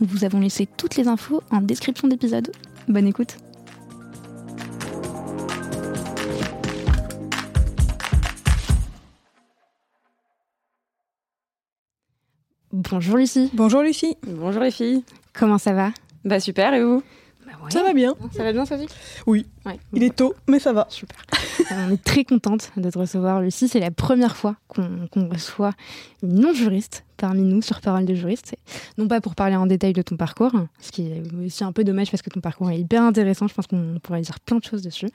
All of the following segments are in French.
Nous vous avons laissé toutes les infos en description d'épisode. Bonne écoute Bonjour Lucie. Bonjour Lucie. Bonjour les filles. Comment ça va? Bah super, et vous? Bah Ça va bien. Ça va bien, dit Oui. Ouais. Il est tôt, mais ça va. Super. On est très contente de te recevoir, Lucie. C'est la première fois qu'on reçoit une non-juriste parmi nous sur Parole de juriste. Non pas pour parler en détail de ton parcours, ce qui est aussi un peu dommage parce que ton parcours est hyper intéressant. Je pense qu'on pourrait dire plein de choses dessus.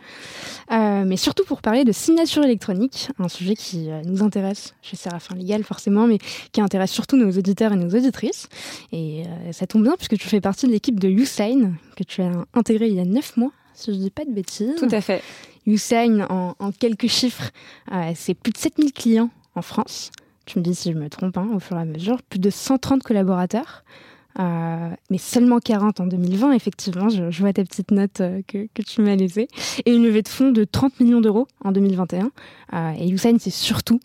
Euh, mais surtout pour parler de signature électronique, un sujet qui euh, nous intéresse chez Séraphin Légal forcément, mais qui intéresse surtout nos auditeurs et nos auditrices. Et euh, ça tombe bien puisque tu fais partie de l'équipe de Usain, que tu as intégré il y a neuf mois, si je dis pas de bêtises. Tout à fait. Usain, en, en quelques chiffres, euh, c'est plus de 7000 clients en France. Tu me dis si je me trompe hein, au fur et à mesure. Plus de 130 collaborateurs, euh, mais seulement 40 en 2020, effectivement. Je, je vois ta petite note euh, que, que tu m'as laissée. Et une levée de fonds de 30 millions d'euros en 2021. Euh, et Usain, c'est surtout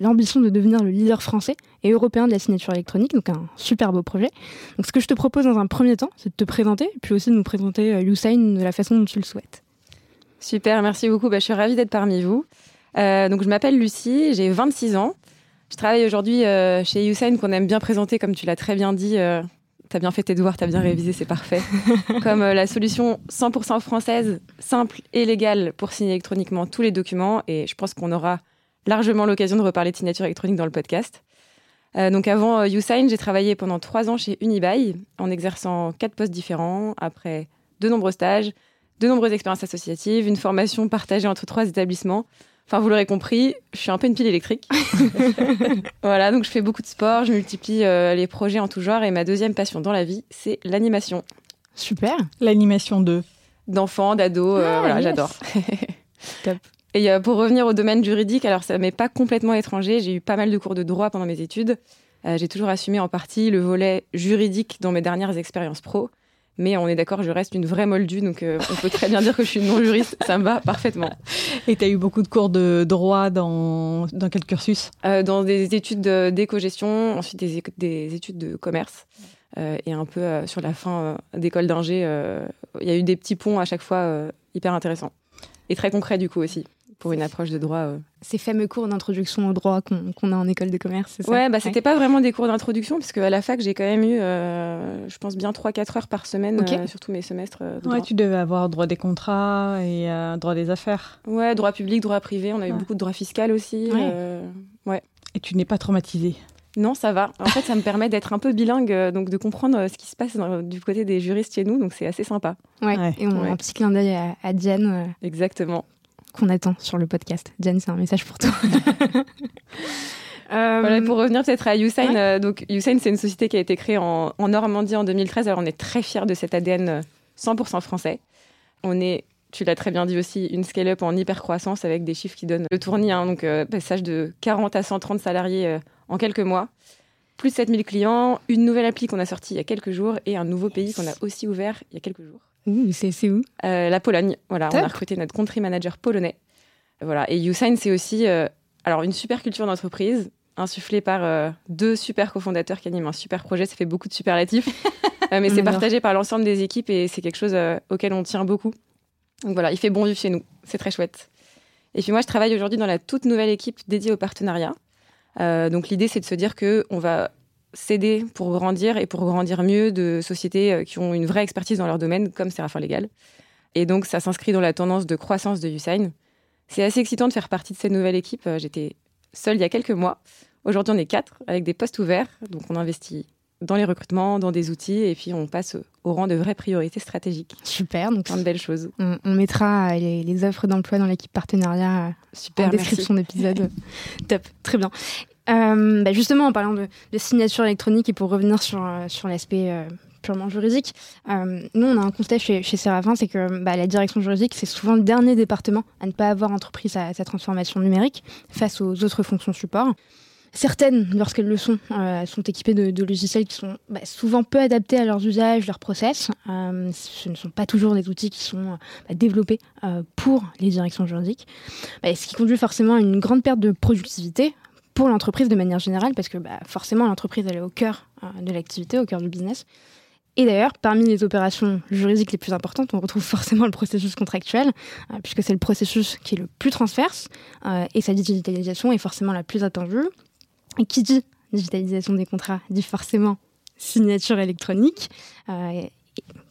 l'ambition de devenir le leader français et européen de la signature électronique, donc un super beau projet. Donc ce que je te propose dans un premier temps, c'est de te présenter, puis aussi de nous présenter euh, Usain de la façon dont tu le souhaites. Super, merci beaucoup. Bah, je suis ravie d'être parmi vous. Euh, donc je m'appelle Lucie, j'ai 26 ans. Je travaille aujourd'hui euh, chez Usain qu'on aime bien présenter, comme tu l'as très bien dit. Euh, t'as bien fait tes devoirs, t'as bien révisé, c'est parfait. comme euh, la solution 100% française, simple et légale pour signer électroniquement tous les documents. Et je pense qu'on aura largement l'occasion de reparler de signature électronique dans le podcast. Euh, donc avant euh, Usain, j'ai travaillé pendant trois ans chez Unibail en exerçant quatre postes différents après de nombreux stages, de nombreuses expériences associatives, une formation partagée entre trois établissements. Enfin, vous l'aurez compris, je suis un peu une pile électrique. voilà, donc je fais beaucoup de sport, je multiplie euh, les projets en tout genre et ma deuxième passion dans la vie, c'est l'animation. Super. L'animation 2. D'enfants, d'ados, euh, Ah, voilà, yes. j'adore. Top. Et euh, pour revenir au domaine juridique, alors ça m'est pas complètement étranger, j'ai eu pas mal de cours de droit pendant mes études. Euh, j'ai toujours assumé en partie le volet juridique dans mes dernières expériences pro. Mais on est d'accord, je reste une vraie moldue, donc euh, on peut très bien dire que je suis non juriste, ça me va parfaitement. Et tu as eu beaucoup de cours de droit dans, dans quel cursus? Euh, dans des études de- d'éco-gestion, ensuite des, des études de commerce, et un peu sur la fin d'école d'ingé, il y a eu des petits ponts à chaque fois hyper intéressants. Et très concrets du coup aussi, pour une approche de droit. euh. Ces fameux cours d'introduction au droit qu'on a en école de commerce, c'est ça? Ouais, bah c'était pas vraiment des cours d'introduction, parce qu'à la fac, j'ai quand même eu, euh, je pense, bien 3-4 heures par semaine, Ok. euh, sur tous mes semestres euh, de Ouais, droit. tu devais avoir droit des contrats et euh, droit des affaires. Ouais, droit public, droit privé, on a eu Ouais. beaucoup de droit fiscal aussi. Ouais. euh, Et tu n'es pas traumatisé. Non, ça va. En fait, ça me permet d'être un peu bilingue, donc de comprendre ce qui se passe dans- du côté des juristes chez nous, donc c'est assez sympa. Ouais. Ouais. Et on a Ouais. un petit clin d'œil à, à Diane Exactement. Qu'on attend sur le podcast. Diane, c'est un message pour toi. Euh, Voilà, pour revenir peut-être à Usain, Ouais. euh, donc Usain, c'est une société qui a été créée en, en Normandie en 2013. Alors, on est très fiers de cet ADN euh, 100% français. On est, tu l'as très bien dit aussi, une scale-up en hyper croissance avec des chiffres qui donnent le tournis. hein, donc, euh, passage de 40 à 130 salariés euh, en quelques mois. Plus de 7000 clients, une nouvelle appli qu'on a sortie il y a quelques jours et un nouveau pays qu'on a aussi ouvert il y a quelques jours. C'est où? Euh, la Pologne, voilà, on a recruté notre country manager polonais. Voilà. Et YouSign, c'est aussi alors une super culture d'entreprise insufflée par deux super cofondateurs qui animent un super projet. Ça fait beaucoup de superlatifs. mais c'est partagé par l'ensemble des équipes et c'est quelque chose auquel on tient beaucoup. Donc voilà, il fait bon vivre chez nous. C'est très chouette. Et puis moi, je travaille aujourd'hui dans la toute nouvelle équipe dédiée au partenariat. Euh, donc l'idée, c'est de se dire que on va s'aider pour grandir et pour grandir mieux de sociétés euh, qui ont une vraie expertise dans leur domaine, comme Séraphin Légal. Et donc ça s'inscrit dans la tendance de croissance de Usain. C'est assez excitant de faire partie de cette nouvelle équipe. Euh, j'étais seule il y a quelques mois. Aujourd'hui, on est quatre avec des postes ouverts. Donc on investit dans les recrutements, dans des outils, et puis on passe au rang de vraies priorités stratégiques. Super, donc plein de belles choses. On, mettra les, offres d'emploi dans l'équipe partenariat Super, en description d'épisode. Top, très bien. Euh, bah, justement, en parlant de, signature électronique et pour revenir sur, euh, sur l'aspect euh, purement juridique, nous, on a un constat chez, chez Serafin, c'est que bah, la direction juridique, c'est souvent le dernier département à ne pas avoir entrepris sa transformation numérique face aux autres fonctions support. Certaines, lorsqu'elles le sont, sont équipées de, logiciels qui sont bah, souvent peu adaptés à leurs usages, leurs process. Ce ne sont pas toujours des outils qui sont développés pour les directions juridiques, ce qui conduit forcément à une grande perte de productivité pour l'entreprise de manière générale, parce que forcément l'entreprise elle est au cœur de l'activité, au cœur du business. Et d'ailleurs, parmi les opérations juridiques les plus importantes, on retrouve forcément le processus contractuel, puisque c'est le processus qui est le plus transverse, et sa digitalisation est forcément la plus attendue. Et qui dit digitalisation des contrats dit forcément signature électronique. Euh,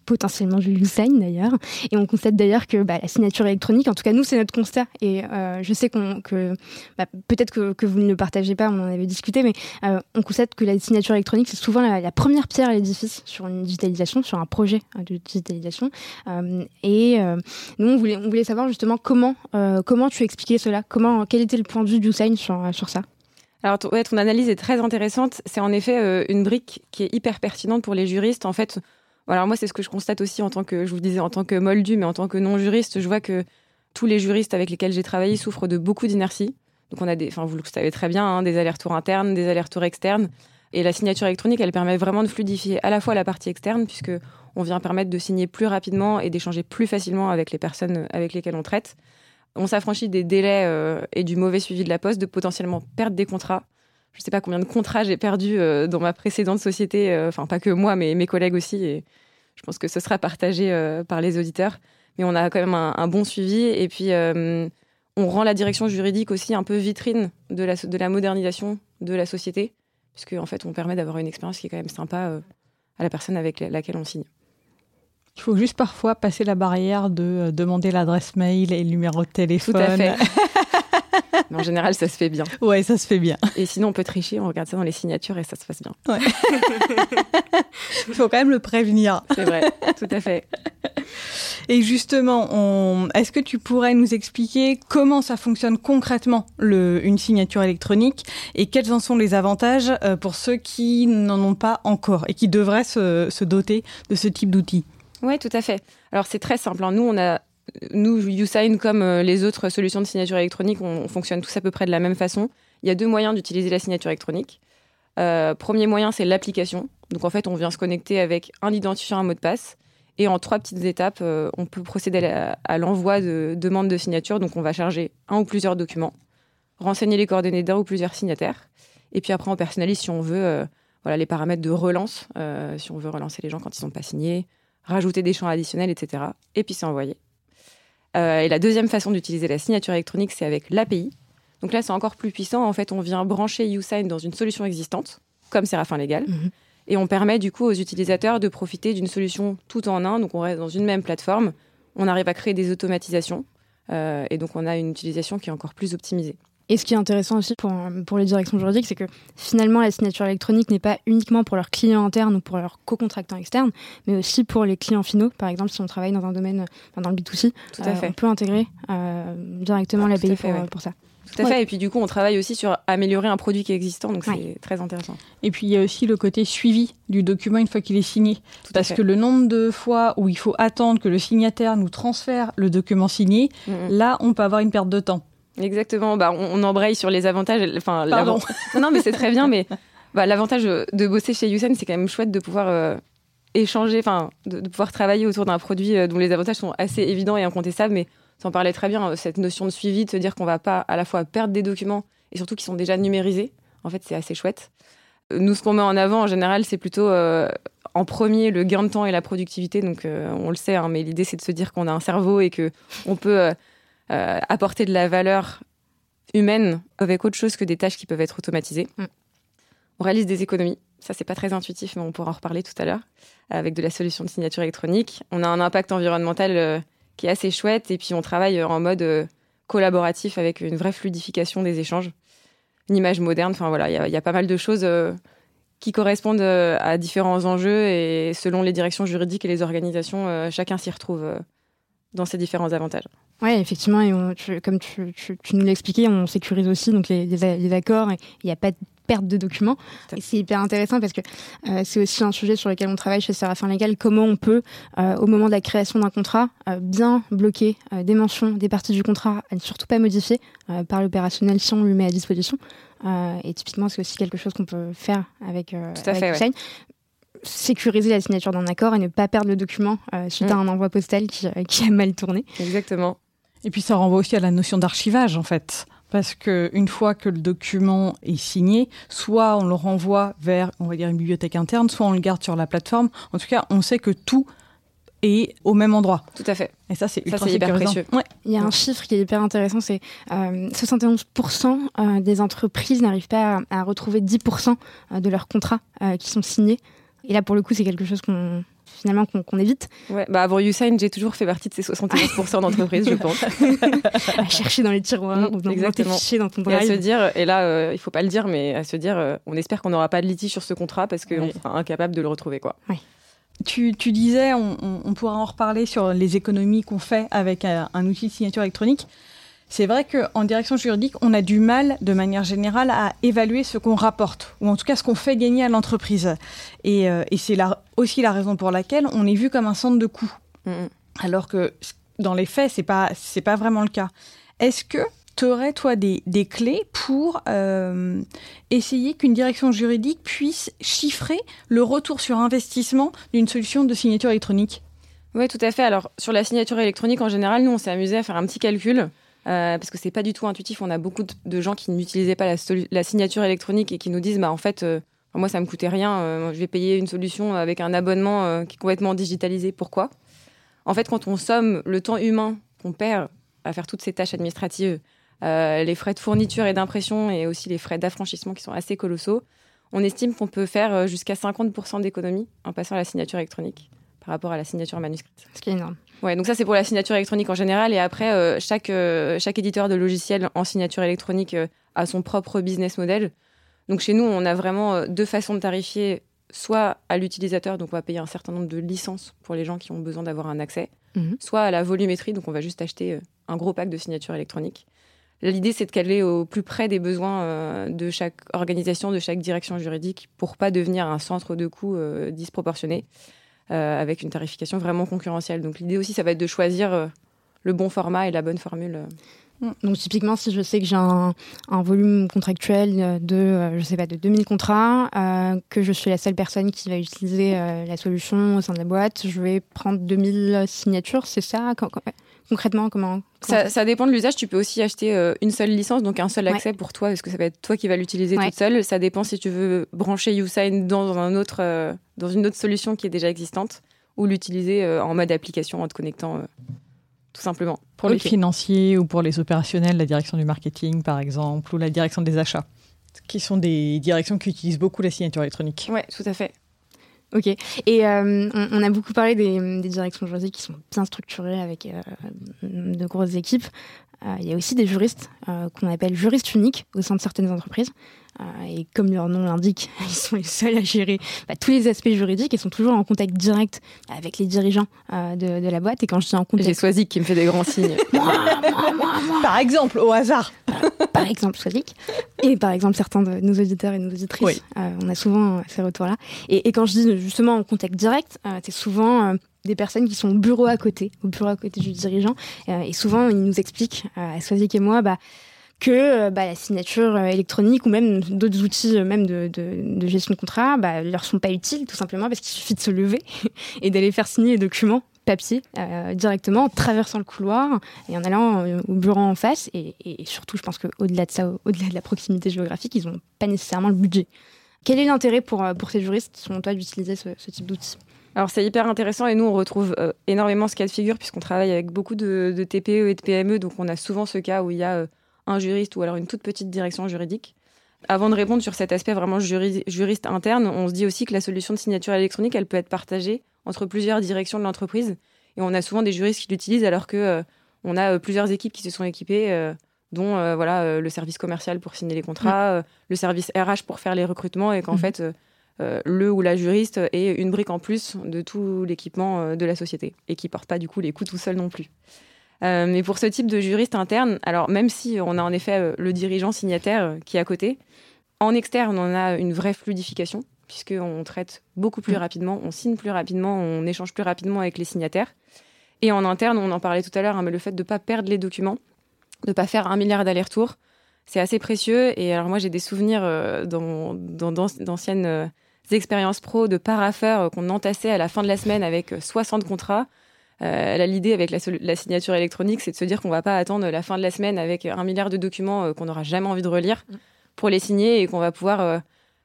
potentiellement du sign d'ailleurs. Et on constate d'ailleurs que bah, la signature électronique, en tout cas nous c'est notre constat, et euh, je sais que bah, peut-être que, vous ne le partagez pas, on en avait discuté, mais euh, on constate que la signature électronique c'est souvent la, première pierre à l'édifice sur une digitalisation, sur un projet de digitalisation. et nous on voulait, savoir justement comment, comment tu expliquais cela, comment, quel était le point de vue du sign sur, sur ça? Alors, ton, ton analyse est très intéressante. C'est en effet euh, une brique qui est hyper pertinente pour les juristes. En fait, voilà, moi, c'est ce que je constate aussi en tant que, je vous disais, en tant que moldu, mais en tant que non-juriste, je vois que tous les juristes avec lesquels j'ai travaillé souffrent de beaucoup d'inertie. Donc, on a des, enfin, vous le savez très bien, hein, des allers-retours internes, des allers-retours externes. Et la signature électronique, elle permet vraiment de fluidifier à la fois la partie externe, puisque on vient permettre de signer plus rapidement et d'échanger plus facilement avec les personnes avec lesquelles on traite on s'affranchit des délais euh, et du mauvais suivi de la poste, de potentiellement perdre des contrats. Je ne sais pas combien de contrats j'ai perdu euh, dans ma précédente société, euh, enfin pas que moi, mais mes collègues aussi. Et je pense que ce sera partagé par les auditeurs. Mais on a quand même un, bon suivi. Et puis, on rend la direction juridique aussi un peu vitrine de la, de la modernisation de la société, puisque en fait, on permet d'avoir une expérience qui est quand même sympa à la personne avec laquelle on signe. Il faut juste parfois passer la barrière de euh, demander l'adresse mail et le numéro de téléphone. Tout à fait. Mais en général, ça se fait bien. Ouais, ça se fait bien. Et sinon, on peut tricher, on regarde ça dans les signatures et ça se passe bien. Ouais. Il faut quand même le prévenir. C'est vrai, tout à fait. Et justement, on... est-ce que tu pourrais nous expliquer comment ça fonctionne concrètement, le... une signature électronique, et quels en sont les avantages euh, pour ceux qui n'en ont pas encore et qui devraient se, se doter de ce type d'outils oui, tout à fait. Alors c'est très simple. Hein. Nous, on a, nous, YouSign, comme euh, les autres solutions de signature électronique, on, fonctionne tous à peu près de la même façon. Il y a deux moyens d'utiliser la signature électronique. Euh, premier moyen, c'est l'application. Donc en fait, on vient se connecter avec un identifiant, un mot de passe. Et en trois petites étapes, euh, on peut procéder à, l'envoi de demandes de signature. Donc on va charger un ou plusieurs documents, renseigner les coordonnées d'un ou plusieurs signataires. Et puis après, on personnalise si on veut voilà, les paramètres de relance, si on veut relancer les gens quand ils sont pas signés, rajouter des champs additionnels, etc. Et puis c'est envoyé. Euh, et la deuxième façon d'utiliser la signature électronique, c'est avec l'API. Donc là, c'est encore plus puissant. En fait, on vient brancher YouSign dans une solution existante, comme Séraphin Légal. Mhm. Et on permet du coup aux utilisateurs de profiter d'une solution tout en un. Donc on reste dans une même plateforme. On arrive à créer des automatisations. Euh, et donc on a une utilisation qui est encore plus optimisée. Et ce qui est intéressant aussi pour, pour les directions juridiques, c'est que finalement, la signature électronique n'est pas uniquement pour leurs clients internes ou pour leurs co-contractants externes, mais aussi pour les clients finaux. Par exemple, si on travaille dans un domaine, dans le B2C, Tout à euh, fait. on peut intégrer euh, directement la l'API pour, pour, ça. Tout à fait. Et puis du coup, on travaille aussi sur améliorer un produit qui est existant, donc c'est très intéressant. Et puis il y a aussi le côté suivi du document une fois qu'il est signé. Parce que le nombre de fois où il faut attendre que le signataire nous transfère le document signé, là, on peut avoir une perte de temps. Exactement. Bah, on, embraye sur les avantages. Enfin, non, non, mais c'est très bien. Mais bah, l'avantage de bosser chez Yousen, c'est quand même chouette de pouvoir euh, échanger, enfin, de, pouvoir travailler autour d'un produit euh, dont les avantages sont assez évidents et incontestables, mais en parlais très bien, cette notion de suivi, de se dire qu'on va pas à la fois perdre des documents et surtout qu'ils sont déjà numérisés. En fait, c'est assez chouette. Nous, ce qu'on met en avant en général, c'est plutôt en premier le gain de temps et la productivité. Donc, on le sait, hein, mais l'idée, c'est de se dire qu'on a un cerveau et que on peut apporter de la valeur humaine avec autre chose que des tâches qui peuvent être automatisées. Mm. On réalise des économies. Ça, c'est pas très intuitif, mais on pourra en reparler tout à l'heure avec de la solution de signature électronique. On a un impact environnemental euh, qui est assez chouette et puis on travaille en mode euh, collaboratif avec une vraie fluidification des échanges, une image moderne. Enfin voilà, il y, a pas mal de choses euh, qui correspondent à différents enjeux et selon les directions juridiques et les organisations, chacun s'y retrouve dans ces différents avantages. Oui, effectivement, et comme tu, nous l'as expliqué, on sécurise aussi donc les, les, accords et il n'y a pas de perte de documents. Et c'est hyper intéressant parce que euh, c'est aussi un sujet sur lequel on travaille chez Séraphin Légal, comment on peut, euh, au moment de la création d'un contrat, euh, bien bloquer des mentions, des parties du contrat, à ne surtout pas modifier par l'opérationnel si on lui met à disposition. et typiquement, c'est aussi quelque chose qu'on peut faire avec, Tout à fait, sécuriser la signature d'un accord et ne pas perdre le document euh, suite à mm. un envoi postal qui, euh, qui, a mal tourné. Exactement. Et puis ça renvoie aussi à la notion d'archivage en fait. Parce qu'une fois que le document est signé, soit on le renvoie vers, on va dire, une bibliothèque interne, soit on le garde sur la plateforme. En tout cas, on sait que tout est au même endroit. Tout à fait. Et ça, c'est ultra hyper précieux. Ouais. Il y a un chiffre qui est hyper intéressant, c'est euh, 71% des entreprises n'arrivent pas à, à, retrouver 10% de leurs contrats qui sont signés. Et là, pour le coup, c'est quelque chose qu'on finalement qu'on évite. Ouais, bah avant Usain, j'ai toujours fait partie de ces 71% d'entreprises, je pense. à chercher dans les tiroirs, ou dans, Exactement. Tes dans ton drive. Et à se dire, et là, euh, il faut pas le dire, mais à se dire, euh, on espère qu'on n'aura pas de litige sur ce contrat parce qu'on sera incapable de le retrouver, quoi. Ouais. Tu, tu, disais, on, on, pourra en reparler sur les économies qu'on fait avec un, un outil de signature électronique. C'est vrai qu'en direction juridique, on a du mal, de manière générale, à évaluer ce qu'on rapporte, ou en tout cas ce qu'on fait gagner à l'entreprise. Et, euh, c'est aussi la raison pour laquelle on est vu comme un centre de coût. Alors que dans les faits, c'est pas c'est pas vraiment le cas. Est-ce que tu aurais, toi, des, clés pour euh, essayer qu'une direction juridique puisse chiffrer le retour sur investissement d'une solution de signature électronique? Oui, tout à fait. Alors, sur la signature électronique, en général, nous, on s'est amusé à faire un petit calcul. Euh, parce que c'est pas du tout intuitif. On a beaucoup de gens qui n'utilisaient pas la, signature électronique et qui nous disent, bah en fait, euh, moi ça me coûtait rien. Euh, je vais payer une solution avec un abonnement qui est complètement digitalisé. Pourquoi? En fait, quand on somme le temps humain qu'on perd à faire toutes ces tâches administratives, les frais de fourniture et d'impression et aussi les frais d'affranchissement qui sont assez colossaux, on estime qu'on peut faire jusqu'à 50% d'économie en passant à la signature électronique par rapport à la signature manuscrite. Ce qui est énorme. Ouais, donc ça c'est pour la signature électronique en général. Et après, euh, chaque, euh, chaque éditeur de logiciel en signature électronique euh, a son propre business model. Donc chez nous, on a vraiment deux façons de tarifier, soit à l'utilisateur, donc on va payer un certain nombre de licences pour les gens qui ont besoin d'avoir un accès, mhm. soit à la volumétrie, donc on va juste acheter un gros pack de signature électronique. L'idée, c'est de caler au plus près des besoins de chaque organisation, de chaque direction juridique, pour pas devenir un centre de coûts disproportionné. Euh, avec une tarification vraiment concurrentielle. Donc l'idée aussi, ça va être de choisir euh, le bon format et la bonne formule. Mm. Donc typiquement, si je sais que j'ai un, volume contractuel de, euh, je sais pas, de 2000 contrats, que je suis la seule personne qui va utiliser la solution au sein de la boîte, je vais prendre 2000 signatures, c'est ça Concrètement, comment, ça, dépend de l'usage. Tu peux aussi acheter euh, une seule licence, donc un seul accès pour toi, parce que ça va être toi qui vas l'utiliser toute seule? Ça dépend si tu veux brancher YouSign dans, un autre, euh, dans une autre solution qui est déjà existante ou l'utiliser euh, en mode application en te connectant tout simplement. Pour les financiers ou pour les opérationnels, la direction du marketing par exemple, ou la direction des achats, qui sont des directions qui utilisent beaucoup la signature électronique. Oui, tout à fait. Ok. Et euh, on, a beaucoup parlé des, directions juridiques qui sont bien structurées avec euh, de grosses équipes. Euh, il y a aussi des juristes qu'on appelle juristes uniques au sein de certaines entreprises. et comme leur nom l'indique, ils sont les seuls à gérer bah, tous les aspects juridiques et sont toujours en contact direct avec les dirigeants de, la boîte. Et quand je dis en contact... J'ai Swazik qui me fait des grands signes. Par exemple, au hasard. par exemple, Swazik. Et par exemple, certains de nos auditeurs et nos auditrices. on a souvent ces retours-là. Et, et, quand je dis justement en contact direct, c'est souvent des personnes qui sont au bureau à côté, au bureau à côté du dirigeant. Euh, et souvent, ils nous expliquent, euh, à Swazik et moi, bah, que euh, bah, la signature électronique ou même d'autres outils même de, de, gestion de contrat bah, leur sont pas utiles tout simplement parce qu'il suffit de se lever et d'aller faire signer les documents papier directement en traversant le couloir et en allant au bureau en face. Et, surtout, je pense qu'au-delà de ça, au-delà de la proximité géographique, ils n'ont pas nécessairement le budget. Quel est l'intérêt pour, pour ces juristes, selon toi, d'utiliser ce, type d'outils? Alors c'est hyper intéressant et nous on retrouve énormément ce cas de figure puisqu'on travaille avec beaucoup de, de, TPE et de PME, donc on a souvent ce cas où il y a un juriste ou alors une toute petite direction juridique. Avant de répondre sur cet aspect vraiment juriste interne, on se dit aussi que la solution de signature électronique, elle peut être partagée entre plusieurs directions de l'entreprise. Et on a souvent des juristes qui l'utilisent alors que euh, on a euh, plusieurs équipes qui se sont équipées, euh, dont voilà le service commercial pour signer les contrats, mm. le service RH pour faire les recrutements, et qu'en mm. fait le ou la juriste est une brique en plus de tout l'équipement de la société et qui porte pas du coup les coûts tout seul non plus. mais pour ce type de juriste interne, alors même si on a en effet le dirigeant signataire qui est à côté, en externe, on a une vraie fluidification, puisqu'on traite beaucoup plus mm. rapidement, on signe plus rapidement, on échange plus rapidement avec les signataires. Et en interne, on en parlait tout à l'heure, hein, mais le fait de ne pas perdre les documents, de ne pas faire un milliard d'allers-retours, c'est assez précieux. Et alors moi, j'ai des souvenirs euh, dans, d'anciennes euh, expériences pro de paraffeurs euh, qu'on entassait à la fin de la semaine avec 60 contrats. L'idée avec la, signature électronique, c'est de se dire qu'on ne va pas attendre la fin de la semaine avec un milliard de documents qu'on n'aura jamais envie de relire. Mm pour les signer et qu'on va pouvoir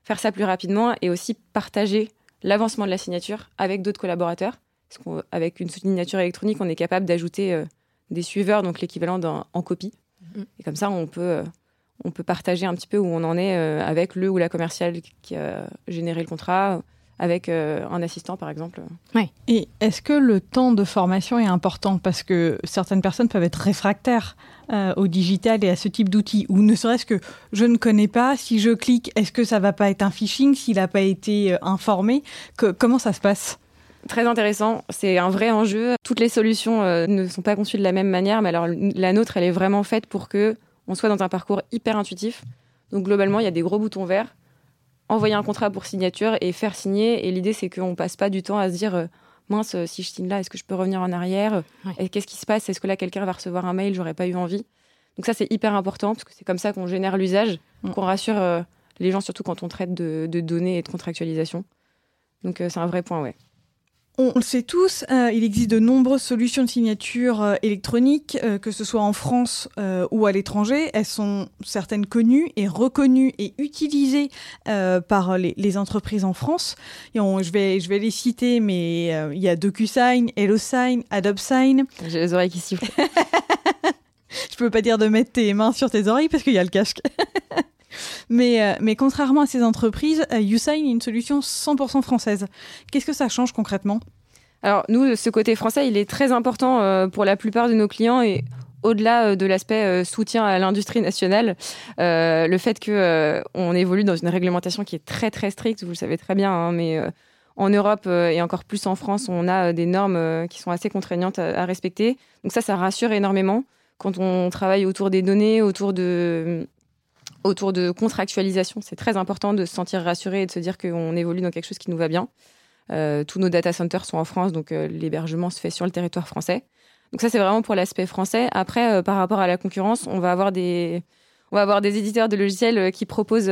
faire ça plus rapidement et aussi partager l'avancement de la signature avec d'autres collaborateurs. Parce qu'avec une signature électronique, on est capable d'ajouter euh, des suiveurs, donc l'équivalent en copie. Mm. Et comme ça, on peut, euh, on peut partager un petit peu où on en est avec le ou la commerciale qui a généré le contrat, avec un assistant, par exemple. Oui. Et est-ce que le temps de formation est important? Parce que certaines personnes peuvent être réfractaires euh, au digital et à ce type d'outils Ou ne serait-ce que je ne connais pas, si je clique, est-ce que ça va pas être un phishing s'il n'a pas été euh, informé? Que, Comment ça se passe? Très intéressant, c'est un vrai enjeu. Toutes les solutions euh, ne sont pas conçues de la même manière, mais alors la nôtre, elle est vraiment faite pour que on soit dans un parcours hyper intuitif. Donc globalement, il y a des gros boutons verts, envoyer un contrat pour signature et faire signer. Et l'idée, c'est qu'on passe pas du temps à se dire mince, euh, si je signe là, est-ce que je peux revenir en arrière? Et qu'est-ce qui se passe? Est-ce que là, quelqu'un va recevoir un mail? J'aurais pas eu envie. Donc ça, c'est hyper important parce que c'est comme ça qu'on génère l'usage, qu'on rassure euh, les gens, surtout quand on traite de, de données et de contractualisation. Donc euh, c'est un vrai point, ouais. On le sait tous, euh, il existe de nombreuses solutions de signature euh, électronique, euh, que ce soit en France ou à l'étranger. Elles sont certaines connues et reconnues et utilisées par les, entreprises en France. Et je, vais, je vais les citer, mais il y a DocuSign, HelloSign, AdobSign. J'ai les oreilles qui sifflent. je peux pas dire de mettre tes mains sur tes oreilles parce qu'il y a le casque. mais, mais contrairement à ces entreprises, YouSign est une solution 100% française. Qu'est-ce que ça change concrètement? Alors nous, ce côté français, il est très important euh, pour la plupart de nos clients et au-delà euh, de l'aspect euh, soutien à l'industrie nationale, le fait que on évolue dans une réglementation qui est très très stricte, vous le savez très bien, hein, mais en Europe et encore plus en France, on a des normes qui sont assez contraignantes à, respecter. Donc ça, ça rassure énormément quand on travaille autour des données, autour de autour de contractualisation. C'est très important de se sentir rassuré et de se dire qu'on évolue dans quelque chose qui nous va bien. Euh, tous nos data centers sont en France, donc euh, l'hébergement se fait sur le territoire français. Donc ça, c'est vraiment pour l'aspect français. Après, euh, par rapport à la concurrence, on va avoir des, on va avoir des éditeurs de logiciels qui proposent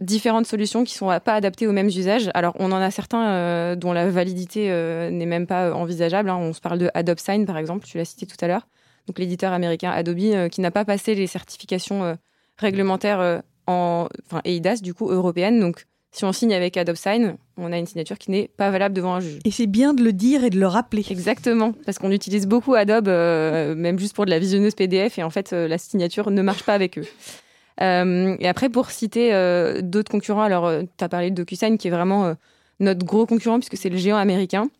différentes solutions qui sont pas adaptées aux mêmes usages. Alors, on en a certains dont la validité n'est même pas envisageable. Hein. On se parle de Adobe Sign, par exemple, tu l'as cité tout à l'heure. Donc, l'éditeur américain Adobe, qui n'a pas passé les certifications réglementaires en, enfin, EIDAS, du coup, européennes. Donc, si on signe avec Adobe Sign, on a une signature qui n'est pas valable devant un juge. Et c'est bien de le dire et de le rappeler. Exactement, parce qu'on utilise beaucoup Adobe, euh, même juste pour de la visionneuse PDF, et en fait, euh, la signature ne marche pas avec eux. Euh, et après, pour citer d'autres concurrents, alors tu as parlé de DocuSign, qui est vraiment notre gros concurrent, puisque c'est le géant américain.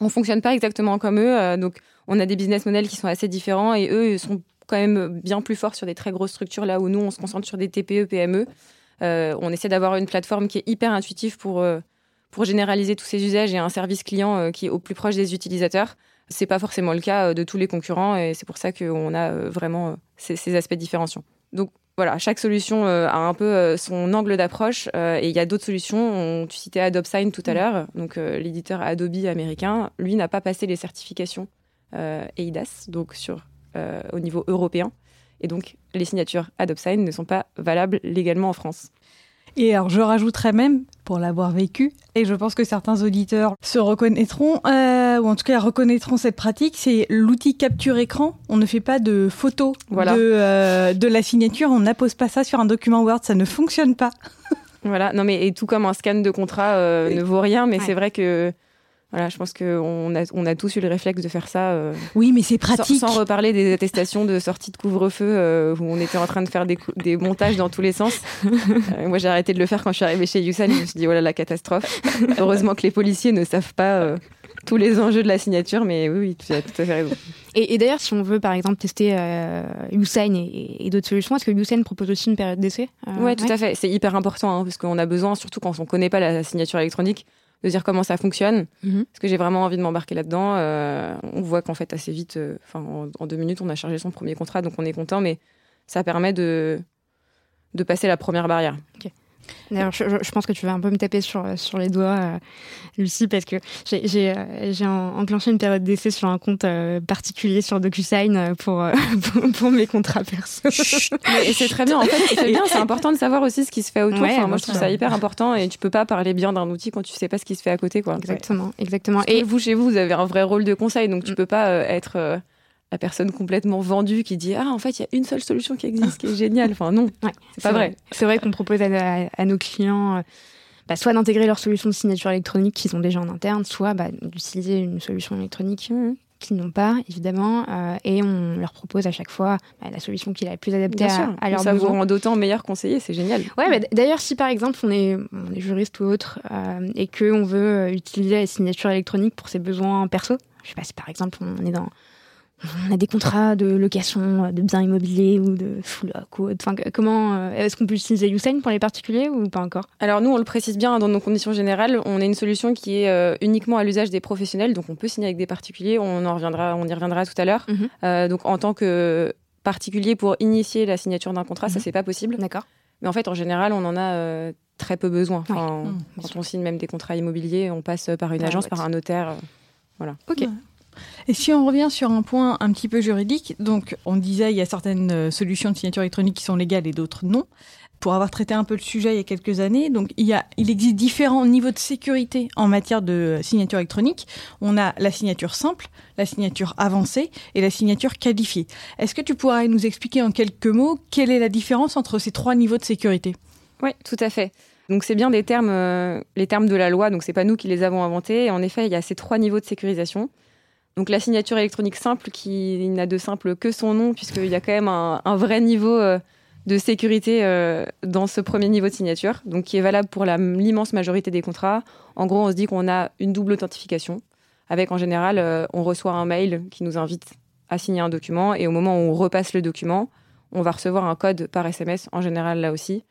On fonctionne pas exactement comme eux, donc on a des business models qui sont assez différents, et eux sont quand même bien plus forts sur des très grosses structures, là où nous, on se concentre sur des TPE, PME. Euh, on essaie d'avoir une plateforme qui est hyper intuitive pour, euh, pour généraliser tous ces usages et un service client euh, qui est au plus proche des utilisateurs. C'est pas forcément le cas de tous les concurrents et c'est pour ça qu'on a vraiment ces, aspects de différenciation. Donc voilà, chaque solution a un peu son angle d'approche et il y a d'autres solutions. tu citais Adobe Sign tout à mm. l'heure, donc l'éditeur Adobe américain, lui n'a pas passé les certifications EIDAS, donc sur au niveau européen. Et donc, les signatures AdopSign ne sont pas valables légalement en France. Et alors, je rajouterais même, pour l'avoir vécu, et je pense que certains auditeurs se reconnaîtront, euh, ou en tout cas reconnaîtront cette pratique, c'est l'outil capture écran. On ne fait pas de photo Voilà. de, euh, de la signature, on n'appose pas ça sur un document Word, ça ne fonctionne pas. Voilà, non mais et tout comme un scan de contrat euh, ne vaut rien, mais Ouais. c'est vrai que voilà, je pense qu'on a, on a tous eu le réflexe de faire ça. euh, Oui, mais c'est pratique. sans reparler des attestations de sortie de couvre-feu euh, où on était en train de faire des, montages dans tous les sens. Euh, moi, j'ai arrêté de le faire quand je suis arrivée chez Yusan. Je me suis dit, voilà, la catastrophe. Heureusement que les policiers ne savent pas tous les enjeux de la signature, mais oui, oui, tu as tout à fait raison. Et, et d'ailleurs, si on veut par exemple tester euh, Usain et, et d'autres solutions, est-ce que Usain propose aussi une période d'essai Euh, Ouais, tout à fait. C'est hyper important hein, parce qu'on a besoin, surtout quand on connaît pas la signature électronique, de dire comment ça fonctionne. Mhm. Parce que j'ai vraiment envie de m'embarquer là-dedans. Euh, on voit qu'en fait, assez vite, euh, en deux minutes, on a chargé son premier contrat, donc on est content, mais ça permet de, de passer la première barrière. D'ailleurs, je, pense que tu vas un peu me taper sur, sur les doigts, euh, Lucie, parce que j'ai- j'ai euh, en- enclenché une période d'essai sur un compte euh, particulier sur DocuSign euh, pour, pour, pour mes contrats perso. Et c'est très bien, en fait, c'est bien, c'est important de savoir aussi ce qui se fait autour. Ouais, Enfin, moi, je trouve ça- hyper important et tu peux pas parler bien d'un outil quand tu sais pas ce qui se fait à côté, quoi. Exactement, exactement. Et vous, chez vous, vous avez un vrai rôle de conseil, donc tu Mm. peux pas être la personne complètement vendue qui dit Ah, en fait, il y a une seule solution qui existe, qui est géniale. Enfin, non, ouais, c'est pas vrai. C'est vrai qu'on propose à, à- à nos clients euh, bah, soit d'intégrer leur solution de signature électronique qu'ils ont déjà en interne, soit bah, d'utiliser une solution électronique Mhm. qu'ils n'ont pas, évidemment. euh, et on leur propose à chaque fois bah, la solution qui est la plus adaptée Bien à, sûr. à ça vous rend d'autant meilleur conseiller, c'est génial. Ouais, d'ailleurs, si par exemple on est, on est juriste ou autre euh, et qu'on veut euh, utiliser la signature électronique pour ses besoins perso, je sais pas si par exemple on est dans. On a des contrats de location euh, de biens immobiliers ou de full lock ou autre. Enfin, comment euh, est-ce qu'on peut utiliser Usain pour les particuliers ou pas encore? Alors nous, on le précise bien hein, dans nos conditions générales, on a une solution qui est euh, uniquement à l'usage des professionnels, donc on peut signer avec des particuliers, on en reviendra, on y reviendra tout à l'heure. Mhm. Euh, donc en tant que particulier pour initier la signature d'un contrat, ça Mhm. c'est pas possible. D'accord. Mais en fait, en général, on en a euh, très peu besoin. Enfin, Mmh, quand on signe même des contrats immobiliers, on passe par une Ouais, agence, ouais. par un notaire. euh. Ok. Et si on revient sur un point un petit peu juridique, donc on disait il y a certaines euh, solutions de signature électronique qui sont légales et d'autres non. Pour avoir traité un peu le sujet il y a quelques années, donc il, existe différents niveaux de sécurité en matière de signature électronique. On a la signature simple, la signature avancée et la signature qualifiée. Est-ce que tu pourrais nous expliquer en quelques mots quelle est la différence entre ces trois niveaux de sécurité? Oui, tout à fait. Donc c'est bien des termes, euh, les termes de la loi, donc c'est pas nous qui les avons inventés. En effet, il y a ces trois niveaux de sécurisation. Donc la signature électronique simple, qui n'a de simple que son nom, puisqu'il y a quand même un, vrai niveau euh, de sécurité euh, dans ce premier niveau de signature, donc qui est valable pour l'immense majorité des contrats. En gros, on se dit qu'on a une double authentification, avec en général, euh, on reçoit un mail qui nous invite à signer un document, et au moment où on repasse le document, on va recevoir un code par SMS, en général là aussi,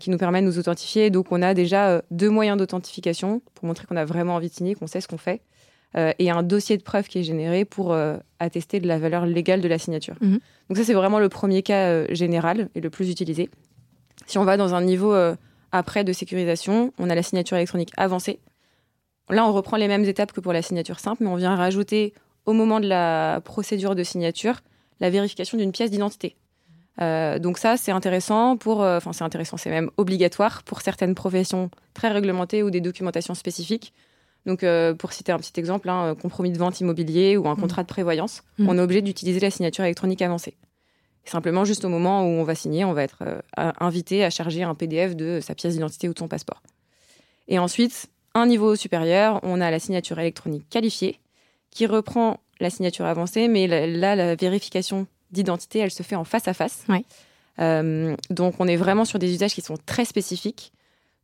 qui nous permet de nous authentifier. Donc on a déjà deux moyens d'authentification pour montrer qu'on a vraiment envie de signer, qu'on sait ce qu'on fait, euh, et un dossier de preuve qui est généré pour euh, attester de la valeur légale de la signature. Mhm. Donc ça c'est vraiment le premier cas euh, général et le plus utilisé. Si on va dans un niveau après de sécurisation, on a la signature électronique avancée. Là on reprend les mêmes étapes que pour la signature simple, mais on vient rajouter au moment de la procédure de signature la vérification d'une pièce d'identité. Donc ça, c'est intéressant pour, enfin c'est intéressant, c'est même obligatoire pour certaines professions très réglementées ou des documentations spécifiques. Donc euh, pour citer un petit exemple, un compromis de vente immobilier ou un contrat de prévoyance, Mhm. on est obligé d'utiliser la signature électronique avancée. Simplement, juste au moment où on va signer, on va être euh, invité à charger un PDF de sa pièce d'identité ou de son passeport. Et ensuite, un niveau supérieur, on a la signature électronique qualifiée qui reprend la signature avancée, mais là, la vérification d'identité, elle se fait en face à face. Ouais. Euh, donc, on est vraiment sur des usages qui sont très spécifiques.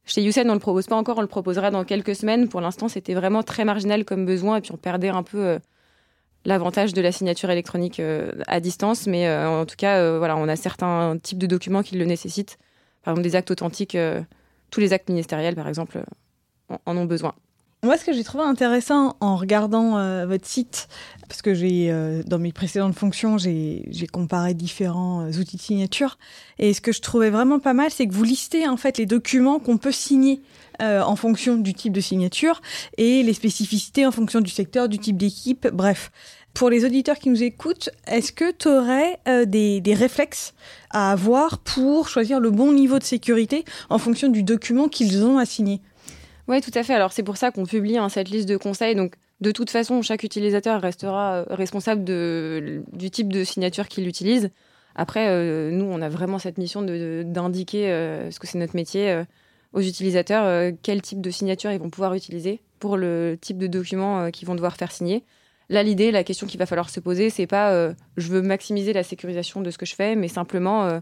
Chez Youssef, on ne le propose pas encore, on le proposera dans quelques semaines. Pour l'instant, c'était vraiment très marginal comme besoin, et puis on perdait un peu euh, l'avantage de la signature électronique euh, à distance. Mais euh, en tout cas, voilà, on a certains types de documents qui le nécessitent. Par exemple, des actes authentiques, tous les actes ministériels, par exemple, en ont besoin. Moi, ce que j'ai trouvé intéressant en regardant euh, votre site, parce que j'ai, euh, dans mes précédentes fonctions, j'ai comparé différents euh, outils de signature, et ce que je trouvais vraiment pas mal, c'est que vous listez en fait les documents qu'on peut signer en fonction du type de signature et les spécificités en fonction du secteur, du type d'équipe, bref. Pour les auditeurs qui nous écoutent, est-ce que tu aurais des, des, réflexes à avoir pour choisir le bon niveau de sécurité en fonction du document qu'ils ont à signer? Oui, tout à fait. Alors c'est pour ça qu'on publie cette liste de conseils. Donc de toute façon, chaque utilisateur restera euh, responsable du type de signature qu'il utilise. Après, euh, nous, on a vraiment cette mission d'indiquer, euh, ce que c'est notre métier, aux utilisateurs quel type de signature ils vont pouvoir utiliser pour le type de document qu'ils vont devoir faire signer. Là, l'idée, la question qu'il va falloir se poser, c'est pas je veux maximiser la sécurisation de ce que je fais, mais simplement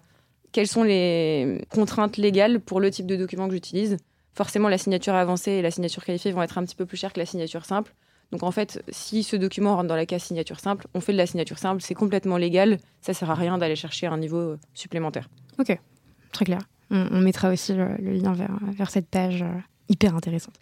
quelles sont les contraintes légales pour le type de document que j'utilise. Forcément, la signature avancée et la signature qualifiée vont être un petit peu plus chères que la signature simple. Donc en fait, si ce document rentre dans la case signature simple, on fait de la signature simple, c'est complètement légal, ça sert à rien d'aller chercher un niveau euh, supplémentaire. Ok, très clair. On, mettra aussi le, lien vers, vers, cette page euh, hyper intéressante.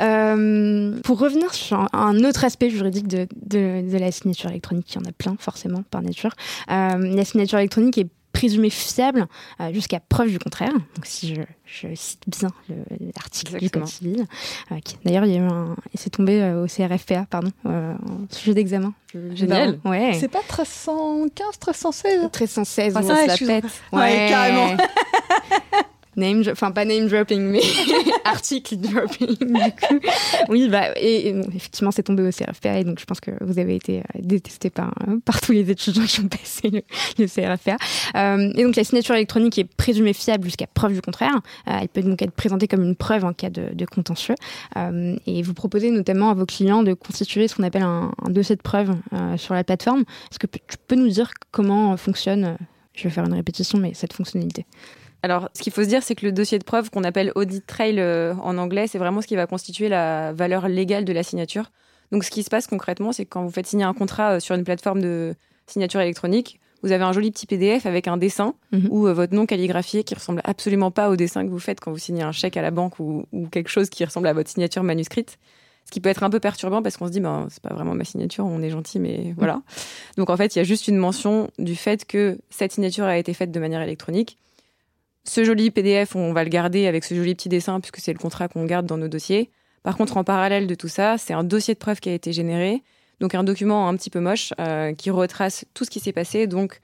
Euh, pour revenir sur un, autre aspect juridique de, de, la signature électronique, il y en a plein forcément par nature. la signature électronique est présumé fiable euh, jusqu'à preuve du contraire. Donc si je, cite bien l'article du Code civil. Euh, d'ailleurs, il y a eu un, il s'est tombé euh, au CRFPA, pardon, en sujet d'examen. Génial. Ouais. C'est pas 1315, 1316 1316, ah, ça, se la pète. Ouais, carrément. name, enfin pas name dropping, mais article dropping. Du coup, oui, bah et, effectivement, c'est tombé au CRFPA et donc je pense que vous avez été euh, détesté par euh, par tous les étudiants qui ont passé le, le CRFPA. Euh, et donc la signature électronique est présumée fiable jusqu'à preuve du contraire. Elle peut donc être présentée comme une preuve en cas de, contentieux. Et vous proposez notamment à vos clients de constituer ce qu'on appelle un, dossier de preuve sur la plateforme. Est-ce que tu peux nous dire comment fonctionne je vais faire une répétition, mais cette fonctionnalité? Alors, ce qu'il faut se dire, c'est que le dossier de preuve qu'on appelle audit trail euh, en anglais, c'est vraiment ce qui va constituer la valeur légale de la signature. Donc, ce qui se passe concrètement, c'est que quand vous faites signer un contrat euh, sur une plateforme de signature électronique, vous avez un joli petit PDF avec un dessin mhm. ou euh, votre nom calligraphié qui ressemble absolument pas au dessin que vous faites quand vous signez un chèque à la banque ou, quelque chose qui ressemble à votre signature manuscrite. Ce qui peut être un peu perturbant parce qu'on se dit, ben, c'est pas vraiment ma signature, on est gentil, mais voilà. Donc en fait, il y a juste une mention du fait que cette signature a été faite de manière électronique ce joli PDF, on va le garder avec ce joli petit dessin puisque c'est le contrat qu'on garde dans nos dossiers. Par contre, en parallèle de tout ça, c'est un dossier de preuve qui a été généré, donc un document un petit peu moche euh, qui retrace tout ce qui s'est passé, donc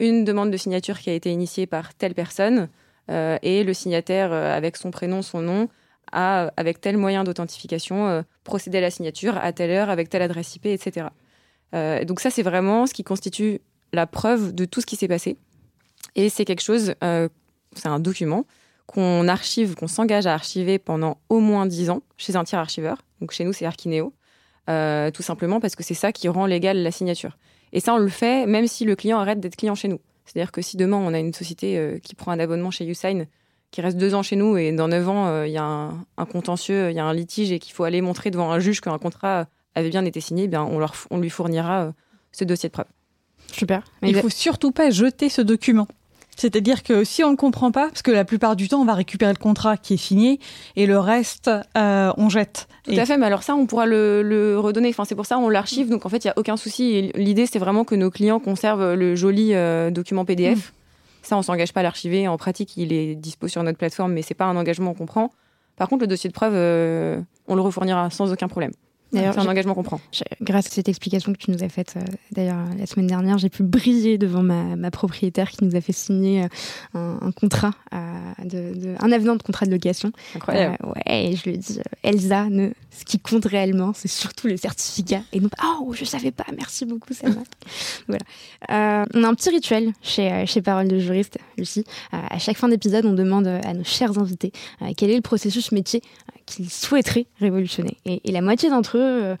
une demande de signature qui a été initiée par telle personne euh, et le signataire euh, avec son prénom, son nom, a, avec tel moyen d'authentification, procédé à la signature à telle heure, avec telle adresse IP, etc. donc ça, c'est vraiment ce qui constitue la preuve de tout ce qui s'est passé. Et c'est quelque chose c'est un document qu'on archive, qu'on s'engage à archiver pendant au moins 10 ans chez un tiers archiveur. Donc chez nous, c'est Archineo. Euh, tout simplement parce que c'est ça qui rend légale la signature. Et ça, on le fait même si le client arrête d'être client chez nous. C'est-à-dire que si demain, on a une société euh, qui prend un abonnement chez Usign, qui reste deux ans chez nous et dans neuf ans, euh, il y a un, contentieux, il y a un litige et qu'il faut aller montrer devant un juge qu'un contrat avait bien été signé, eh bien on, leur, on lui fournira ce dossier de preuve. Super. Mais il ne faut surtout pas jeter ce document. C'est-à-dire que si on ne le comprend pas, parce que la plupart du temps, on va récupérer le contrat qui est signé et le reste, euh, on jette. Tout à fait, mais alors ça, on pourra le, redonner. Enfin, c'est pour ça on l'archive, donc en fait, il n'y a aucun souci. L'idée, c'est vraiment que nos clients conservent le joli euh, document PDF. Mm. Ça, on s'engage pas à l'archiver. En pratique, il est dispo sur notre plateforme, mais c'est pas un engagement qu'on prend. Par contre, le dossier de preuve, euh, on le refournira sans aucun problème. D'ailleurs, c'est un engagement qu'on prend. Grâce à cette explication que tu nous as faite, euh, d'ailleurs, la semaine dernière, j'ai pu briller devant ma, ma, propriétaire qui nous a fait signer euh, un, contrat, euh, de, de, un avenant de contrat de location. Incroyable. ouais, et je lui ai dit, Elsa, ne, ce qui compte réellement, c'est surtout les certificats. Et non, oh, je savais pas, merci beaucoup, Selma. voilà. on a un petit rituel chez, chez Parole de juriste, Lucie. à chaque fin d'épisode, on demande à nos chers invités quel est le processus métier qu'ils souhaiteraient révolutionner. Et, et la moitié d'entre eux euh,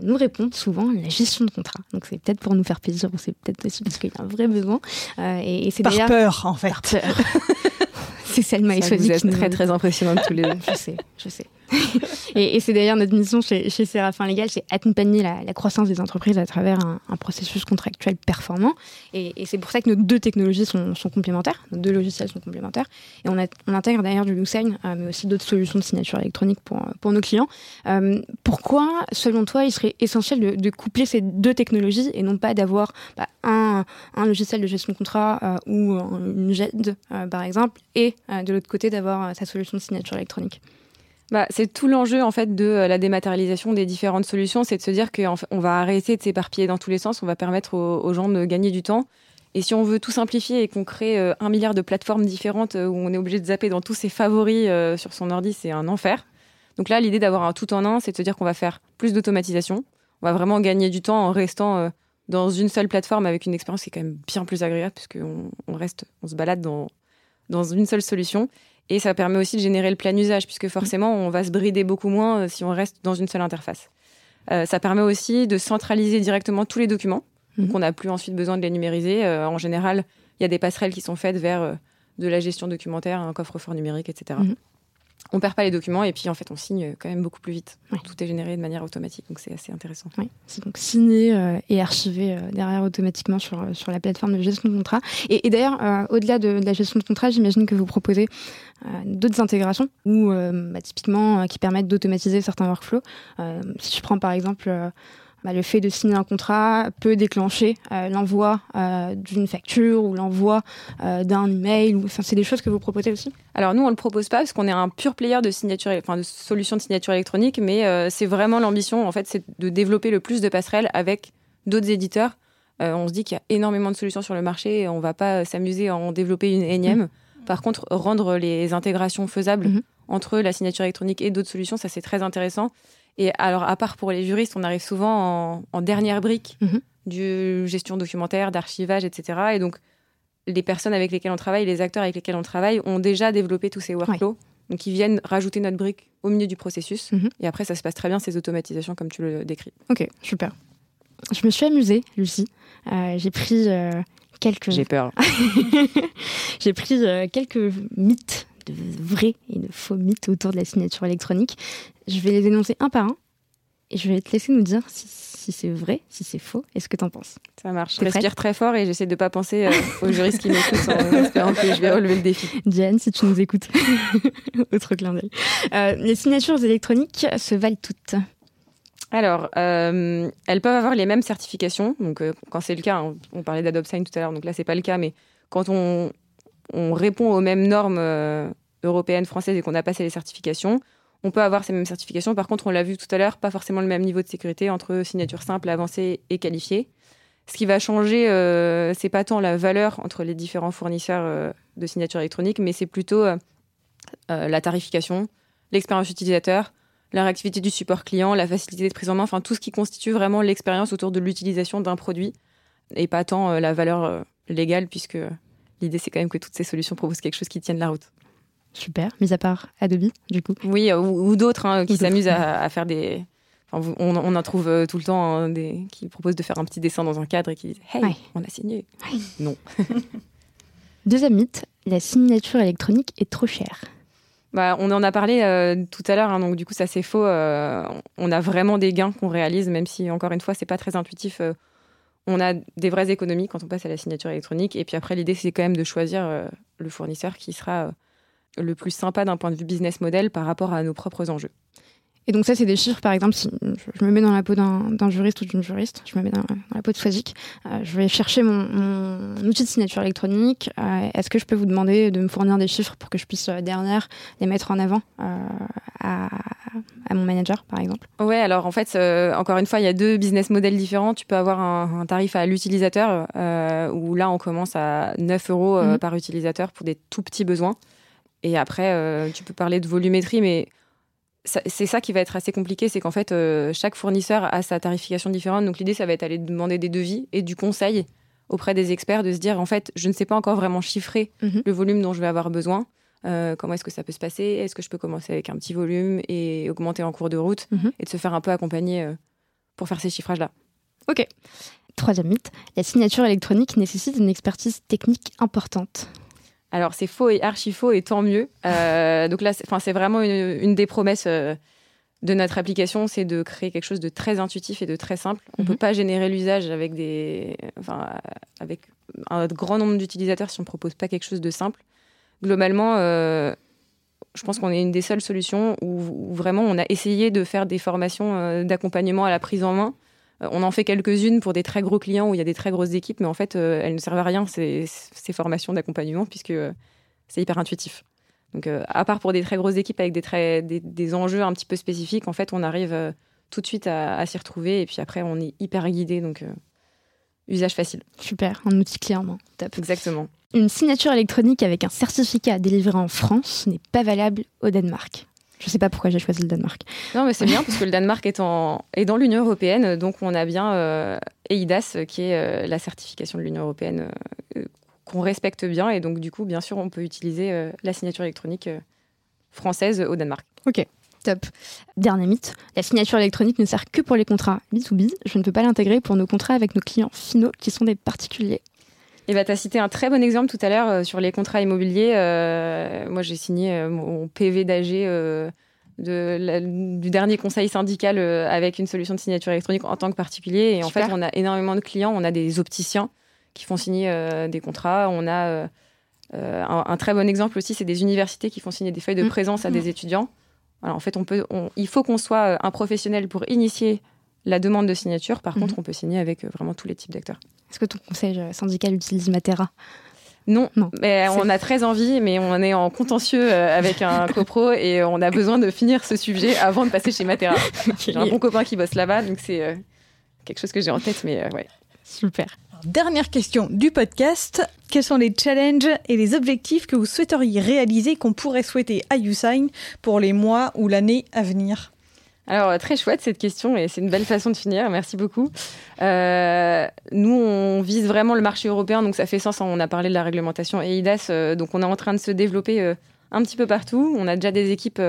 nous répondent souvent la gestion de contrat. Donc c'est peut-être pour nous faire plaisir ou c'est peut-être aussi parce qu'il y a un vrai besoin. Euh, et, c'est par peur en fait. Par peur. c'est Selma et Sophie qui très très impressionnante tous les deux. je sais, je sais. et, c'est d'ailleurs notre mission chez, chez Séraphin Légal, c'est accompagner la, croissance des entreprises à travers un, processus contractuel performant. Et, c'est pour ça que nos deux technologies sont, complémentaires, nos deux logiciels sont complémentaires. Et on, intègre d'ailleurs du Lucene, euh, mais aussi d'autres solutions de signature électronique pour, nos clients. Euh, pourquoi, selon toi, il serait essentiel de, coupler ces deux technologies et non pas d'avoir bah, un, logiciel de gestion de contrat euh, ou une GED, par exemple, et de l'autre côté d'avoir sa solution de signature électronique? Bah, c'est tout l'enjeu en fait de la dématérialisation des différentes solutions, c'est de se dire qu'on va arrêter de s'éparpiller dans tous les sens, on va permettre aux, gens de gagner du temps. Et si on veut tout simplifier et qu'on crée un milliard de plateformes différentes où on est obligé de zapper dans tous ses favoris sur son ordi, c'est un enfer. Donc là, l'idée d'avoir un tout en un, c'est de se dire qu'on va faire plus d'automatisation. On va vraiment gagner du temps en restant euh, dans une seule plateforme avec une expérience qui est quand même bien plus agréable puisqu'on on reste, on se balade dans, dans une seule solution. Et ça permet aussi de générer le plein usage puisque forcément, on va se brider beaucoup moins euh, si on reste dans une seule interface. Euh, ça permet aussi de centraliser directement tous les documents. Donc mhm. on n'a plus ensuite besoin de les numériser. en général, il y a des passerelles qui sont faites vers de la gestion documentaire, un coffre-fort numérique, etc on perd pas les documents et puis en fait on signe quand même beaucoup plus vite. Tout est généré de manière automatique, donc c'est assez intéressant. Oui. C'est donc signé euh, et archivé euh, derrière automatiquement sur, euh, sur la plateforme de gestion de contrat. Et, d'ailleurs, au-delà de, la gestion de contrat, j'imagine que vous proposez d'autres intégrations ou bah, typiquement qui permettent d'automatiser certains workflows. si je prends par exemple bah, le fait de signer un contrat peut déclencher euh, l'envoi euh, d'une facture ou l'envoi euh, d'un email. Ou, c'est des choses que vous proposez aussi? Alors nous, on ne le propose pas parce qu'on est un pur player de signature, enfin de solutions de signature électronique, mais c'est vraiment l'ambition, en fait, c'est de développer le plus de passerelles avec d'autres éditeurs. on se dit qu'il y a énormément de solutions sur le marché et on ne va pas s'amuser à en développer une énième. Mmh. Par contre, rendre les intégrations faisables mmh. entre la signature électronique et d'autres solutions, ça c'est très intéressant. Et alors, à part pour les juristes, on arrive souvent en, dernière brique mhm. du gestion documentaire, d'archivage, etc. Et donc, les personnes avec lesquelles on travaille, les acteurs avec lesquels on travaille, ont déjà développé tous ces workflows. Donc, ils viennent rajouter notre brique au milieu du processus. Mhm. Et après, ça se passe très bien, ces automatisations, comme tu le décris. Ok, super. Je me suis amusée, Lucie. Euh, j'ai pris euh, quelques. J'ai peur. j'ai pris euh, quelques mythes de vrais et de faux mythes autour de la signature électronique. Je vais les énoncer un par un et je vais te laisser nous dire si, c'est vrai, si c'est faux. Est-ce que tu en penses Ça marche. Je respire très fort et j'essaie de ne pas penser euh, aux juristes qui m'écoutent en espérant que je vais relever le défi. Diane, si tu nous écoutes. Autre clin d'œil. Euh, les signatures électroniques se valent toutes. Alors, euh, elles peuvent avoir les mêmes certifications. Donc, quand c'est le cas, on, on parlait d'AdopSign tout à l'heure, donc là, c'est pas le cas, mais quand on, on répond aux mêmes normes européennes, françaises et qu'on a passé les certifications, on peut avoir ces mêmes certifications. Par contre, on l'a vu tout à l'heure, pas forcément le même niveau de sécurité entre signature simple, avancée et qualifiée. Ce qui va changer, euh, c'est pas tant la valeur entre les différents fournisseurs euh, de signature électronique, mais c'est plutôt euh, la tarification, l'expérience utilisateur, la réactivité du support client, la facilité de prise en main, enfin tout ce qui constitue vraiment l'expérience autour de l'utilisation d'un produit et pas tant la valeur légale, puisque l'idée c'est quand même que toutes ces solutions proposent quelque chose qui tienne la route. Super, mis à part Adobe, du coup. Oui, euh, ou, d'autres hein, qui s'amusent à, faire des. on, en trouve euh, tout le temps hein, des qui proposent de faire un petit dessin dans un cadre et qui disent Hey, on a signé. Non. Deuxième mythe la signature électronique est trop chère. Bah, on en a parlé euh, tout à l'heure, hein, donc du coup ça c'est faux. on a vraiment des gains qu'on réalise, même si encore une fois c'est pas très intuitif. On a des vraies économies quand on passe à la signature électronique, et puis après l'idée c'est quand même de choisir le fournisseur qui sera le plus sympa d'un point de vue business model par rapport à nos propres enjeux. Et donc ça, c'est des chiffres, par exemple, si je me mets dans la peau d'un juriste ou d'une juriste, je me mets dans, la peau de Swazik, euh, je vais chercher mon, outil de signature électronique. Euh, est-ce que je peux vous demander de me fournir des chiffres pour que je puisse, euh, derrière, les mettre en avant à, mon manager, par exemple? Ouais, alors en fait, encore une fois, il y a deux business models différents. Tu peux avoir un, tarif à l'utilisateur, où là, on commence à 9 euros mhm. par utilisateur pour des tout petits besoins. Et après, euh, tu peux parler de volumétrie, mais c'est ça qui va être assez compliqué, c'est qu'en fait, euh, chaque fournisseur a sa tarification différente. Donc l'idée, ça va être d'aller demander des devis et du conseil auprès des experts, de se dire, en fait, je ne sais pas encore vraiment chiffrer mhm. le volume dont je vais avoir besoin. Euh, comment est-ce que ça peut se passer? Est-ce que je peux commencer avec un petit volume et augmenter en cours de route mhm. et de se faire un peu accompagner pour faire ces chiffrages-là? Ok. Troisième mythe, la signature électronique nécessite une expertise technique importante. Alors c'est faux et archi faux et tant mieux. Euh, donc là, c'est vraiment une, des promesses euh, de notre application, c'est de créer quelque chose de très intuitif et de très simple. On ne peut mhm. pas générer l'usage avec des, avec un grand nombre d'utilisateurs si on ne propose pas quelque chose de simple. Globalement, euh, je pense qu'on est une des seules solutions où, vraiment on a essayé de faire des formations d'accompagnement à la prise en main on en fait quelques-unes pour des très gros clients où il y a des très grosses équipes, mais en fait, euh, elles ne servent à rien, ces, formations d'accompagnement, puisque euh, c'est hyper intuitif. Donc, à part pour des très grosses équipes avec des, des, enjeux un petit peu spécifiques, en fait, on arrive tout de suite à, s'y retrouver. Et puis après, on est hyper guidé. Donc, usage facile. Super, un outil clairement. Top. Exactement. Une signature électronique avec un certificat délivré en France n'est pas valable au Danemark. Je ne sais pas pourquoi j'ai choisi le Danemark. Non, mais c'est bien parce que le Danemark est, en, est dans l'Union européenne, donc on a bien euh, EIDAS, qui est euh, la certification de l'Union européenne euh, qu'on respecte bien, et donc du coup, bien sûr, on peut utiliser la signature électronique française au Danemark. Ok. Top. Dernier mythe, la signature électronique ne sert que pour les contrats B2B. Je ne peux pas l'intégrer pour nos contrats avec nos clients finaux qui sont des particuliers. Et bah, tu as cité un très bon exemple tout à l'heure euh, sur les contrats immobiliers. Euh, moi, j'ai signé euh, mon PV d'AG du dernier conseil syndical avec une solution de signature électronique en tant que particulier. Et en fait, on a énormément de clients. On a des opticiens qui font signer des contrats. On a un, très bon exemple aussi, c'est des universités qui font signer des feuilles de mmh. présence à des mmh. étudiants. en fait, on peut, il faut qu'on soit un professionnel pour initier la demande de signature. Par mmh. contre, on peut signer avec vraiment tous les types d'acteurs. Est-ce que ton conseil syndical utilise Matera? Non, mais on a très envie, mais on est en contentieux euh, avec un copro et on a besoin de finir ce sujet avant de passer chez Matera. J'ai un bon copain qui bosse là-bas, donc c'est euh, quelque chose que j'ai en tête, mais euh, ouais. Super. Dernière question du podcast. Quels sont les challenges et les objectifs que vous souhaiteriez réaliser qu'on pourrait souhaiter à YouSign pour les mois ou l'année à venir? Alors, euh, très chouette cette question et c'est une belle façon de finir. Merci beaucoup. Euh, nous, on vise vraiment le marché européen, donc ça fait sens. Hein. On a parlé de la réglementation EIDAS, euh, donc on est en train de se développer un petit peu partout. On a déjà des équipes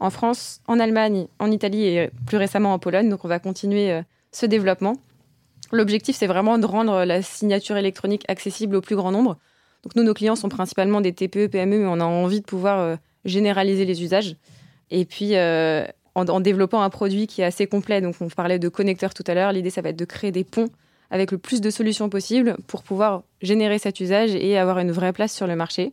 en France, en Allemagne, en Italie et plus récemment en Pologne, donc on va continuer ce développement. L'objectif, c'est vraiment de rendre la signature électronique accessible au plus grand nombre. Donc nous, nos clients sont principalement des TPE, PME, mais on a envie de pouvoir généraliser les usages. Et puis, en, développant un produit qui est assez complet. Donc, on parlait de connecteurs tout à l'heure. L'idée, ça va être de créer des ponts avec le plus de solutions possibles pour pouvoir générer cet usage et avoir une vraie place sur le marché.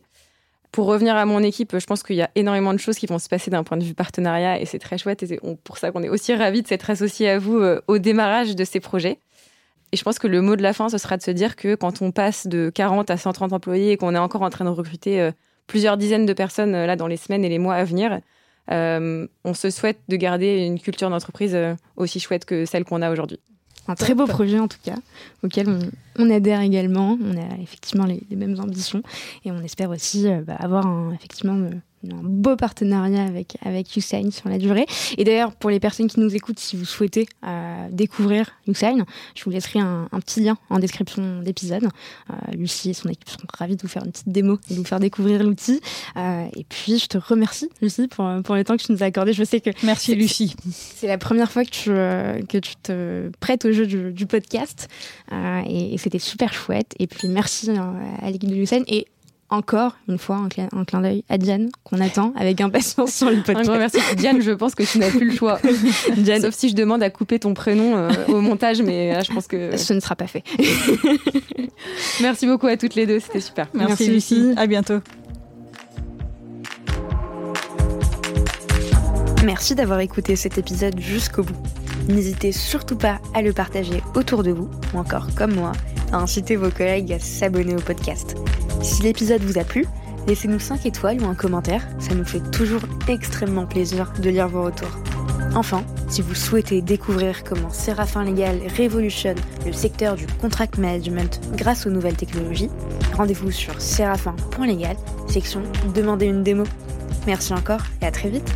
Pour revenir à mon équipe, je pense qu'il y a énormément de choses qui vont se passer d'un point de vue partenariat et c'est très chouette. Et c'est pour ça qu'on est aussi ravis de s'être associés à vous euh, au démarrage de ces projets. Et je pense que le mot de la fin, ce sera de se dire que quand on passe de 40 à 130 employés et qu'on est encore en train de recruter euh, plusieurs dizaines de personnes euh, là dans les semaines et les mois à venir, euh, on se souhaite de garder une culture d'entreprise euh, aussi chouette que celle qu'on a aujourd'hui. Un très beau projet en tout cas, auquel on, adhère également. On a effectivement les, mêmes ambitions et on espère aussi euh, bah, avoir effectivement un beau partenariat avec, avec Usain sur la durée. Et d'ailleurs, pour les personnes qui nous écoutent, si vous souhaitez euh, découvrir Usain, je vous laisserai un, petit lien en description d'épisode. Euh, Lucie et son équipe seront ravis de vous faire une petite démo et de vous faire découvrir l'outil. Euh, et puis, je te remercie, Lucie, pour, pour le temps que tu nous as accordé. Je sais que. Merci, Lucie. C'est la première fois que tu, que tu te prêtes au jeu du, podcast. et, et c'était super chouette. Et puis, merci à l'équipe de Usain. Et encore une fois un, clin, d'œil à Diane qu'on attend avec impatience sur le podcast. Un grand merci. Diane, je pense que tu n'as plus le choix. Diane. Sauf si je demande à couper ton prénom euh, au montage, mais là, je pense que ce ne sera pas fait. merci beaucoup à toutes les deux, c'était super. Merci, Lucie. À bientôt. Merci d'avoir écouté cet épisode jusqu'au bout. N'hésitez surtout pas à le partager autour de vous, ou encore comme moi, à inciter vos collègues à s'abonner au podcast. Si l'épisode vous a plu, laissez-nous 5 étoiles ou un commentaire, ça nous fait toujours extrêmement plaisir de lire vos retours. Enfin, si vous souhaitez découvrir comment Séraphin Légal révolutionne le secteur du contract management grâce aux nouvelles technologies, rendez-vous sur séraphin.légal, section Demandez une démo. Merci encore et à très vite